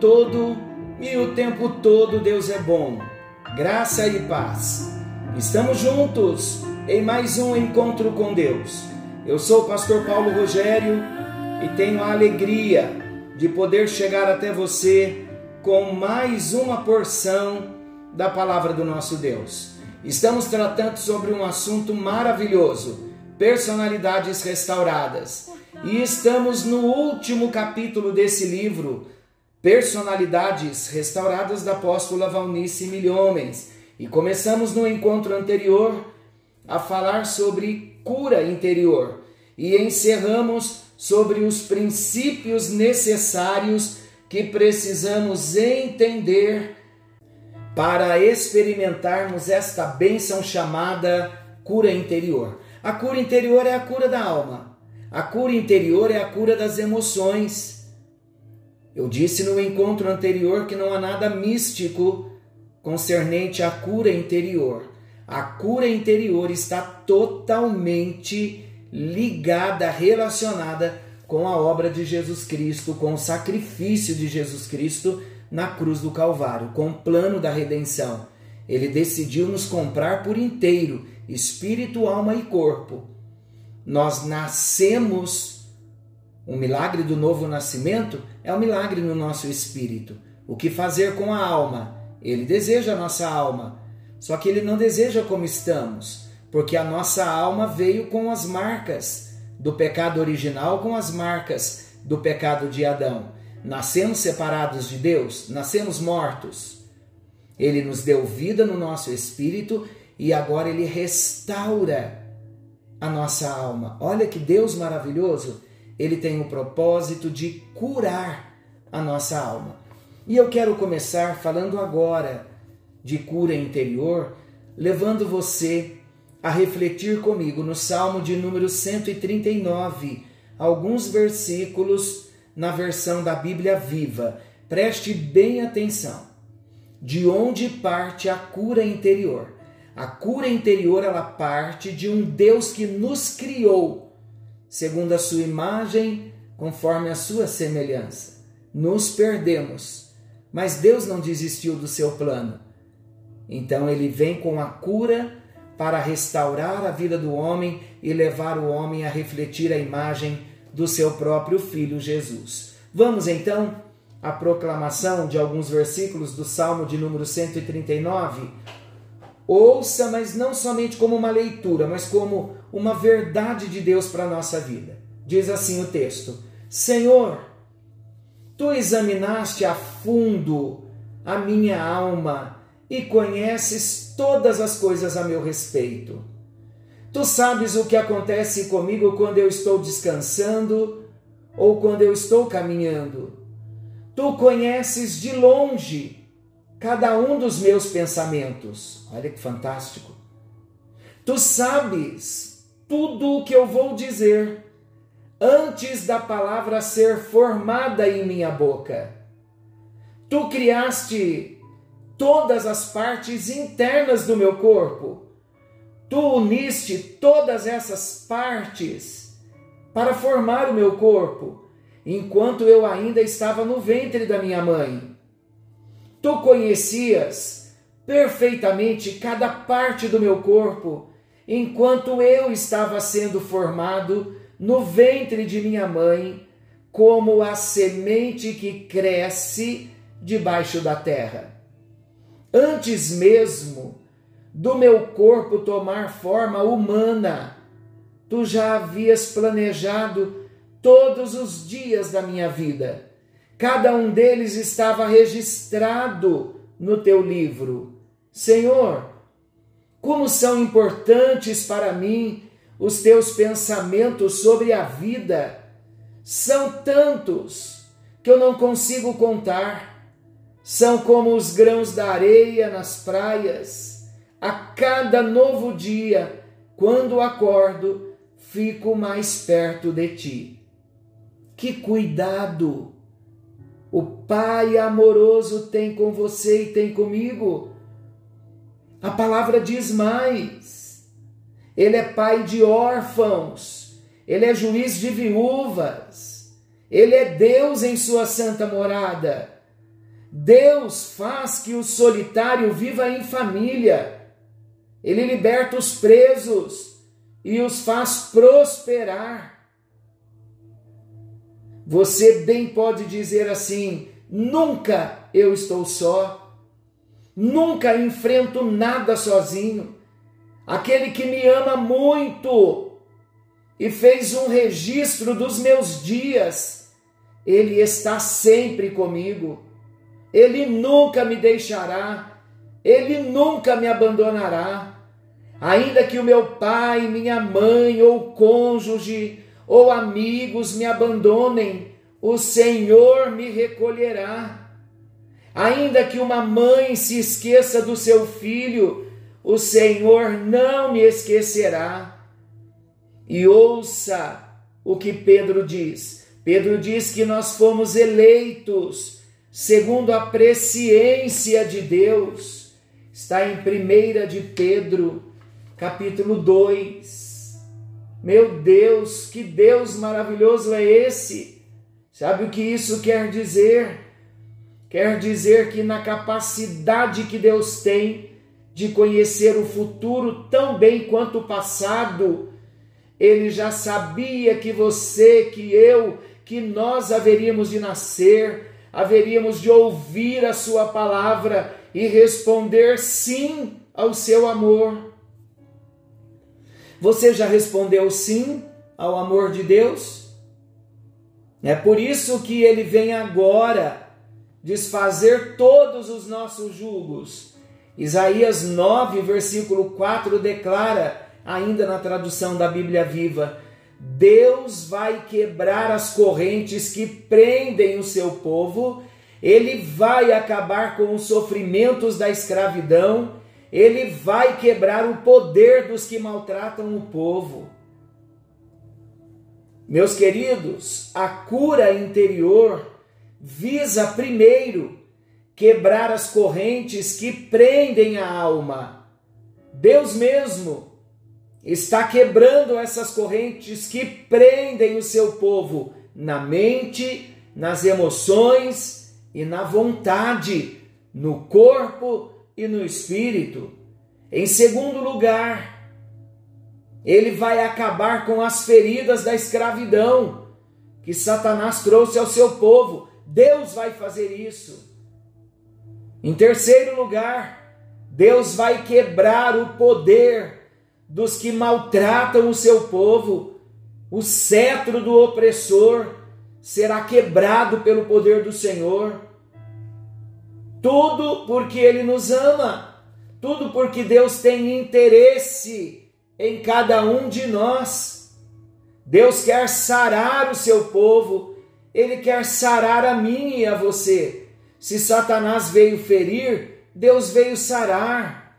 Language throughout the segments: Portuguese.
todo e o tempo todo Deus é bom. Graça e paz. Estamos juntos em mais um encontro com Deus. Eu sou o pastor Paulo Rogério e tenho a alegria de poder chegar até você com mais uma porção da palavra do nosso Deus. Estamos tratando sobre um assunto maravilhoso: personalidades restauradas. E estamos no último capítulo desse livro, Personalidades Restauradas da Apóstola Valnice Milhomens. E começamos no encontro anterior a falar sobre cura interior e encerramos sobre os princípios necessários que precisamos entender para experimentarmos esta bênção chamada cura interior. A cura interior é a cura da alma. A cura interior é a cura das emoções. Eu disse no encontro anterior que não há nada místico concernente à cura interior. A cura interior está totalmente ligada, relacionada com a obra de Jesus Cristo, com o sacrifício de Jesus Cristo na cruz do Calvário, com o plano da redenção. Ele decidiu nos comprar por inteiro, espírito, alma e corpo nós nascemos, o milagre do novo nascimento é um milagre no nosso espírito. O que fazer com a alma? Ele deseja a nossa alma, só que ele não deseja como estamos, porque a nossa alma veio com as marcas do pecado original, com as marcas do pecado de Adão. Nascemos separados de Deus, nascemos mortos. Ele nos deu vida no nosso espírito e agora ele restaura a nossa alma. Olha que Deus maravilhoso, ele tem o propósito de curar a nossa alma. E eu quero começar falando agora de cura interior, levando você a refletir comigo no Salmo de número 139, alguns versículos na versão da Bíblia Viva. Preste bem atenção. De onde parte a cura interior? A cura interior ela parte de um Deus que nos criou, segundo a sua imagem, conforme a sua semelhança. Nos perdemos, mas Deus não desistiu do seu plano. Então ele vem com a cura para restaurar a vida do homem e levar o homem a refletir a imagem do seu próprio filho Jesus. Vamos então à proclamação de alguns versículos do Salmo de número 139, Ouça, mas não somente como uma leitura, mas como uma verdade de Deus para a nossa vida. Diz assim o texto: Senhor, tu examinaste a fundo a minha alma e conheces todas as coisas a meu respeito. Tu sabes o que acontece comigo quando eu estou descansando ou quando eu estou caminhando. Tu conheces de longe cada um dos meus pensamentos. Olha que fantástico. Tu sabes tudo o que eu vou dizer antes da palavra ser formada em minha boca. Tu criaste todas as partes internas do meu corpo. Tu uniste todas essas partes para formar o meu corpo, enquanto eu ainda estava no ventre da minha mãe. Tu conhecias perfeitamente cada parte do meu corpo, enquanto eu estava sendo formado no ventre de minha mãe, como a semente que cresce debaixo da terra. Antes mesmo do meu corpo tomar forma humana, tu já havias planejado todos os dias da minha vida Cada um deles estava registrado no teu livro. Senhor, como são importantes para mim os teus pensamentos sobre a vida. São tantos que eu não consigo contar. São como os grãos da areia nas praias. A cada novo dia, quando acordo, fico mais perto de ti. Que cuidado! o Pai amoroso tem com você e tem comigo. A palavra diz mais. Ele é pai de órfãos, ele é juiz de viúvas, Ele é Deus em sua santa morada. Deus faz que o solitário viva em família. Ele liberta os presos e os faz prosperar. Você bem pode dizer assim: nunca eu estou só, nunca enfrento nada sozinho. Aquele que me ama muito e fez um registro dos meus dias, ele está sempre comigo. Ele nunca me deixará, ele nunca me abandonará. Ainda que o meu pai, minha mãe, ou cônjuge, ou amigos me abandonem, o Senhor me recolherá. Ainda que uma mãe se esqueça do seu filho, o Senhor não me esquecerá. E ouça o que Pedro diz. Pedro diz que nós fomos eleitos segundo a presciência de Deus, está em 1 de Pedro, capítulo 2. Meu Deus, que Deus maravilhoso é esse? Sabe o que isso quer dizer? Quer dizer que na capacidade que Deus tem de conhecer o futuro tão bem quanto o passado, ele já sabia que você, que eu, que nós haveríamos de nascer, haveríamos de ouvir a Sua palavra e responder sim ao seu amor. Você já respondeu sim ao amor de Deus? É por isso que ele vem agora desfazer todos os nossos julgos. Isaías 9, versículo 4 declara, ainda na tradução da Bíblia Viva: Deus vai quebrar as correntes que prendem o seu povo, ele vai acabar com os sofrimentos da escravidão, ele vai quebrar o poder dos que maltratam o povo. Meus queridos, a cura interior visa primeiro quebrar as correntes que prendem a alma. Deus mesmo está quebrando essas correntes que prendem o seu povo na mente, nas emoções e na vontade, no corpo e no espírito. Em segundo lugar, ele vai acabar com as feridas da escravidão que Satanás trouxe ao seu povo. Deus vai fazer isso. Em terceiro lugar, Deus vai quebrar o poder dos que maltratam o seu povo. O cetro do opressor será quebrado pelo poder do Senhor. Tudo porque Ele nos ama, tudo porque Deus tem interesse em cada um de nós. Deus quer sarar o seu povo, Ele quer sarar a mim e a você. Se Satanás veio ferir, Deus veio sarar.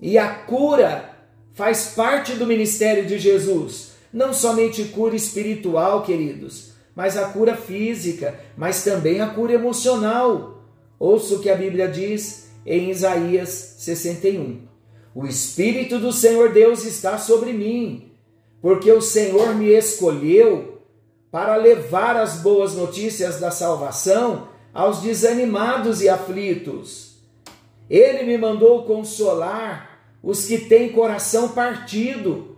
E a cura faz parte do ministério de Jesus. Não somente cura espiritual, queridos, mas a cura física, mas também a cura emocional. Ouça o que a Bíblia diz em Isaías 61. O Espírito do Senhor Deus está sobre mim, porque o Senhor me escolheu para levar as boas notícias da salvação aos desanimados e aflitos. Ele me mandou consolar os que têm coração partido.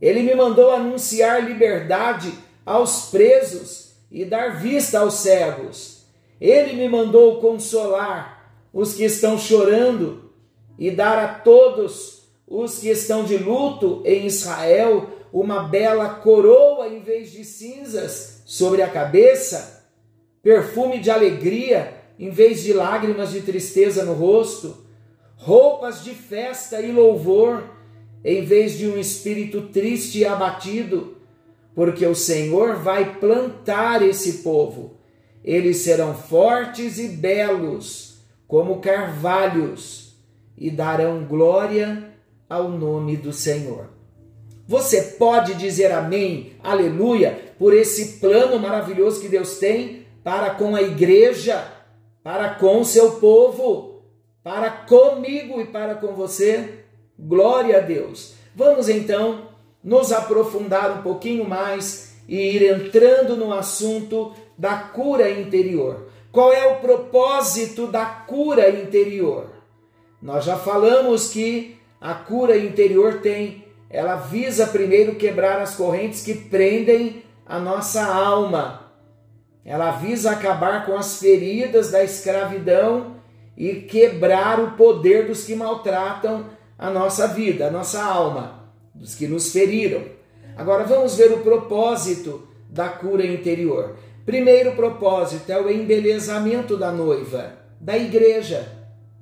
Ele me mandou anunciar liberdade aos presos e dar vista aos cegos. Ele me mandou consolar os que estão chorando e dar a todos os que estão de luto em Israel uma bela em vez de cinzas sobre a cabeça, perfume de alegria em vez de lágrimas de tristeza no rosto roupas de festa e louvor, em vez de um espírito triste e abatido, porque o Senhor vai plantar esse povo. Eles serão fortes e belos, como carvalhos, e darão glória ao nome do Senhor. Você pode dizer amém, aleluia, por esse plano maravilhoso que Deus tem para com a igreja, para com o seu povo para comigo e para com você. Glória a Deus. Vamos então nos aprofundar um pouquinho mais e ir entrando no assunto da cura interior. Qual é o propósito da cura interior? Nós já falamos que a cura interior tem, ela visa primeiro quebrar as correntes que prendem a nossa alma. Ela visa acabar com as feridas da escravidão e quebrar o poder dos que maltratam a nossa vida, a nossa alma, dos que nos feriram. Agora vamos ver o propósito da cura interior. Primeiro propósito é o embelezamento da noiva, da igreja.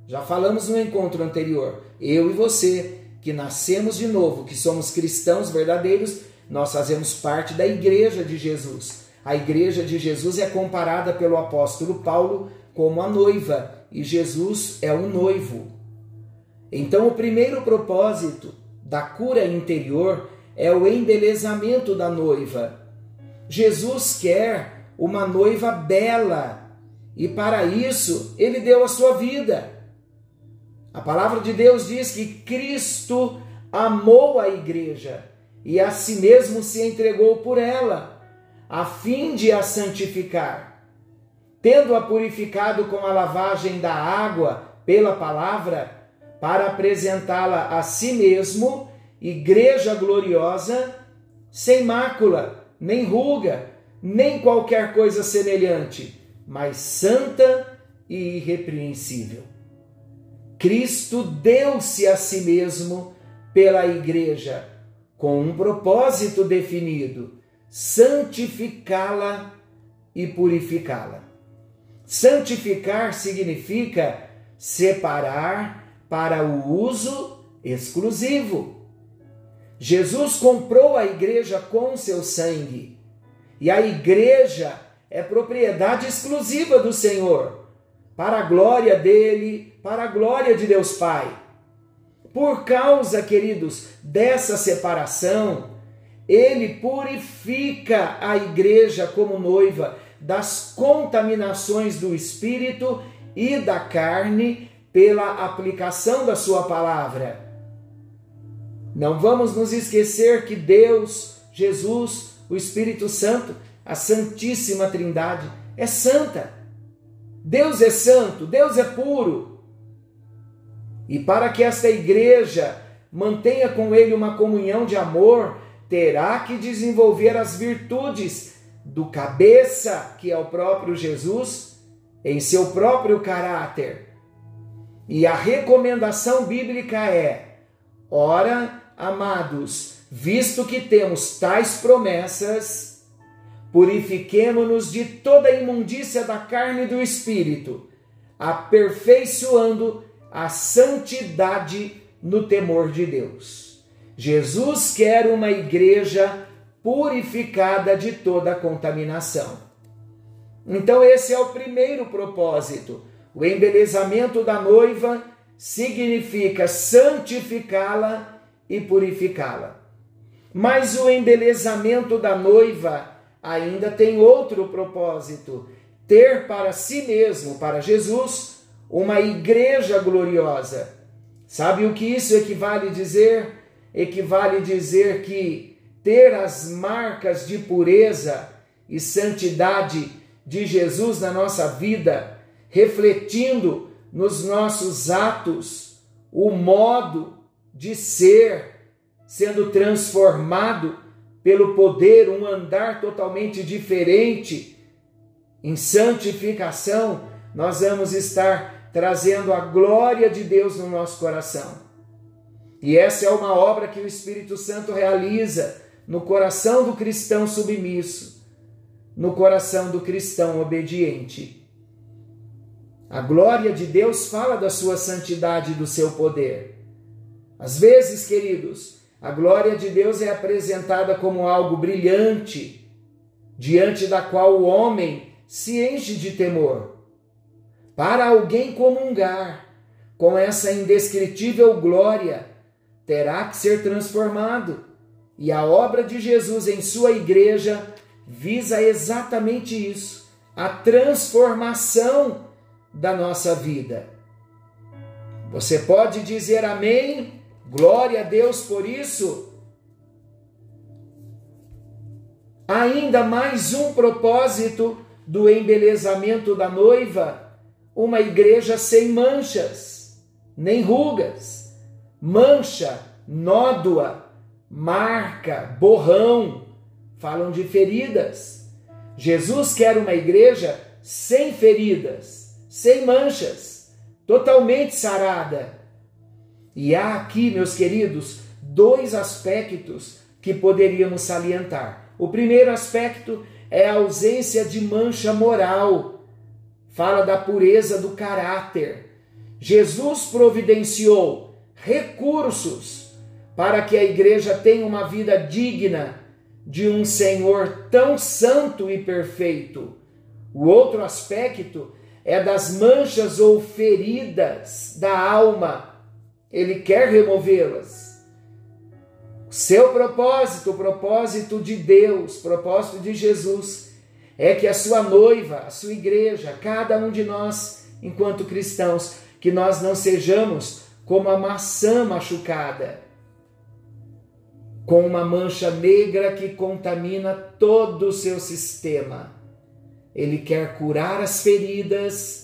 Já falamos no encontro anterior. Eu e você, que nascemos de novo, que somos cristãos verdadeiros, nós fazemos parte da igreja de Jesus. A igreja de Jesus é comparada pelo apóstolo Paulo como a noiva e Jesus é o noivo. Então, o primeiro propósito da cura interior é o embelezamento da noiva. Jesus quer uma noiva bela e para isso ele deu a sua vida. A palavra de Deus diz que Cristo amou a igreja e a si mesmo se entregou por ela, a fim de a santificar. Tendo-a purificado com a lavagem da água pela palavra, para apresentá-la a si mesmo, igreja gloriosa, sem mácula, nem ruga, nem qualquer coisa semelhante, mas santa e irrepreensível. Cristo deu-se a si mesmo pela igreja com um propósito definido: santificá-la e purificá-la. Santificar significa separar para o uso exclusivo. Jesus comprou a igreja com seu sangue e a igreja é propriedade exclusiva do Senhor, para a glória dele, para a glória de Deus Pai. Por causa, queridos, dessa separação, ele purifica a igreja como noiva das contaminações do espírito e da carne pela aplicação da sua palavra. Não vamos nos esquecer que Deus, Jesus, o Espírito Santo, a Santíssima Trindade, é santa. Deus é santo, Deus é puro. E para que esta igreja mantenha com ele uma comunhão de amor, terá que desenvolver as virtudes do cabeça, que é o próprio Jesus, em seu próprio caráter. E a recomendação bíblica é: ora, amados, visto que temos tais promessas, purifiquemo-nos de toda a imundícia da carne e do espírito, aperfeiçoando a santidade no temor de Deus. Jesus quer uma igreja purificada de toda contaminação. Então, esse é o primeiro propósito. O embelezamento da noiva significa santificá-la e purificá-la. Mas o embelezamento da noiva ainda tem outro propósito: ter para si mesmo, para Jesus, uma igreja gloriosa. Sabe o que isso equivale dizer? Equivale dizer que ter as marcas de pureza e santidade de Jesus na nossa vida, refletindo nos nossos atos o modo de ser, sendo transformado pelo poder, um andar totalmente diferente em santificação, nós vamos estar trazendo a glória de Deus no nosso coração. E essa é uma obra que o Espírito Santo realiza no coração do cristão submisso, no coração do cristão obediente. A glória de Deus fala da sua santidade e do seu poder. Às vezes, queridos, a glória de Deus é apresentada como algo brilhante, diante da qual o homem se enche de temor. Para alguém comungar com essa indescritível glória, terá que ser transformado. E a obra de Jesus em sua igreja visa exatamente isso, a transformação da nossa vida. Você pode dizer amém? Glória a Deus por isso. Ainda mais um propósito do embelezamento da noiva, uma igreja sem manchas, nem rugas, mancha, nódoa, marca, borrão, falam de feridas. Jesus quer uma igreja sem feridas, sem manchas, totalmente sarada. E há aqui, meus queridos, dois aspectos que poderíamos salientar. O primeiro aspecto é a ausência de mancha moral. Fala da pureza do caráter. Jesus providenciou recursos para que a igreja tenha uma vida digna de um Senhor tão santo e perfeito. O outro aspecto é das manchas ou feridas da alma. Ele quer removê-las. Seu propósito, o propósito de Deus, propósito de Jesus, é que a sua noiva, a sua igreja, cada um de nós, enquanto cristãos, que nós não sejamos como a maçã machucada, com uma mancha negra que contamina todo o seu sistema. Ele quer curar as feridas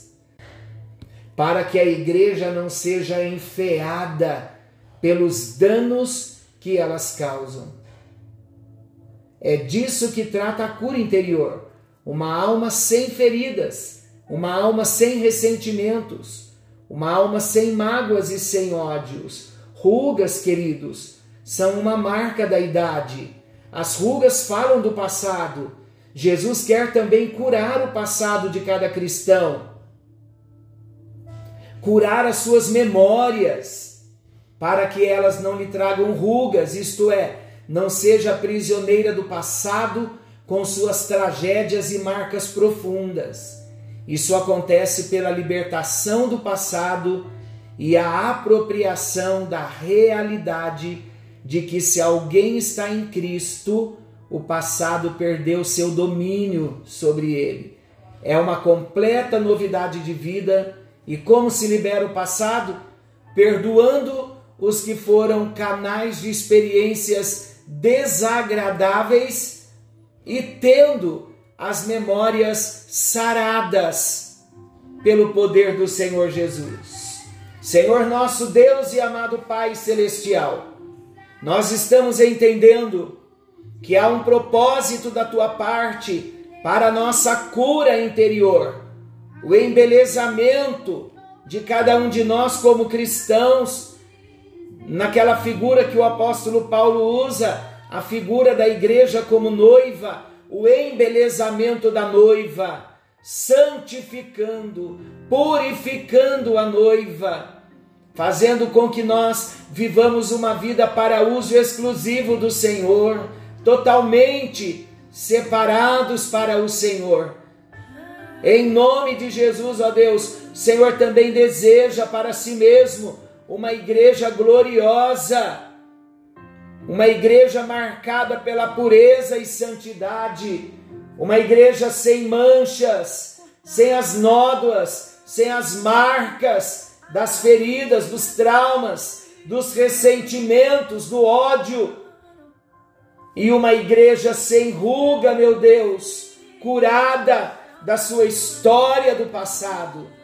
para que a igreja não seja enfeada pelos danos que elas causam. É disso que trata a cura interior. Uma alma sem feridas, uma alma sem ressentimentos, uma alma sem mágoas e sem ódios. Rugas, queridos, são uma marca da idade. As rugas falam do passado. Jesus quer também curar o passado de cada cristão, curar as suas memórias para que elas não lhe tragam rugas, isto é, não seja prisioneira do passado com suas tragédias e marcas profundas. Isso acontece pela libertação do passado e a apropriação da realidade de que se alguém está em Cristo, o passado perdeu seu domínio sobre ele. É uma completa novidade de vida. E como se libera o passado? Perdoando os que foram canais de experiências desagradáveis e tendo as memórias saradas pelo poder do Senhor Jesus. Senhor nosso Deus e amado Pai celestial, nós estamos entendendo que há um propósito da tua parte para a nossa cura interior, o embelezamento de cada um de nós como cristãos naquela figura que o apóstolo Paulo usa, a figura da igreja como noiva, o embelezamento da noiva, santificando, purificando a noiva, fazendo com que nós vivamos uma vida para uso exclusivo do Senhor, totalmente separados para o Senhor. Em nome de Jesus, ó Deus, o Senhor também deseja para si mesmo uma igreja gloriosa, uma igreja marcada pela pureza e santidade, uma igreja sem manchas, sem as nódoas, sem as marcas das feridas, dos traumas, dos ressentimentos, do ódio. E uma igreja sem ruga, meu Deus, curada da sua história do passado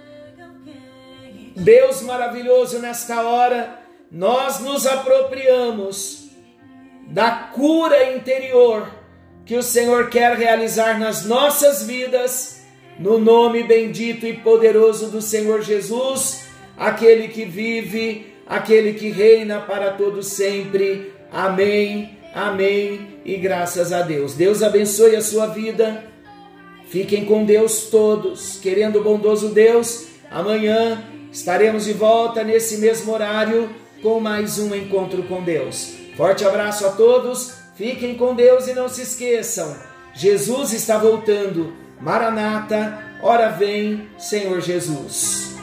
Deus maravilhoso, nesta hora, nós nos apropriamos da cura interior que o Senhor quer realizar nas nossas vidas, no nome bendito e poderoso do Senhor Jesus, aquele que vive, aquele que reina para todo sempre. Amém. Amém. E graças a Deus. Deus abençoe a sua vida. Fiquem com Deus todos, querendo o bondoso Deus. Amanhã Estaremos de volta nesse mesmo horário com mais um encontro com Deus. Forte abraço a todos, fiquem com Deus e não se esqueçam: Jesus está voltando. Maranata, ora vem, Senhor Jesus.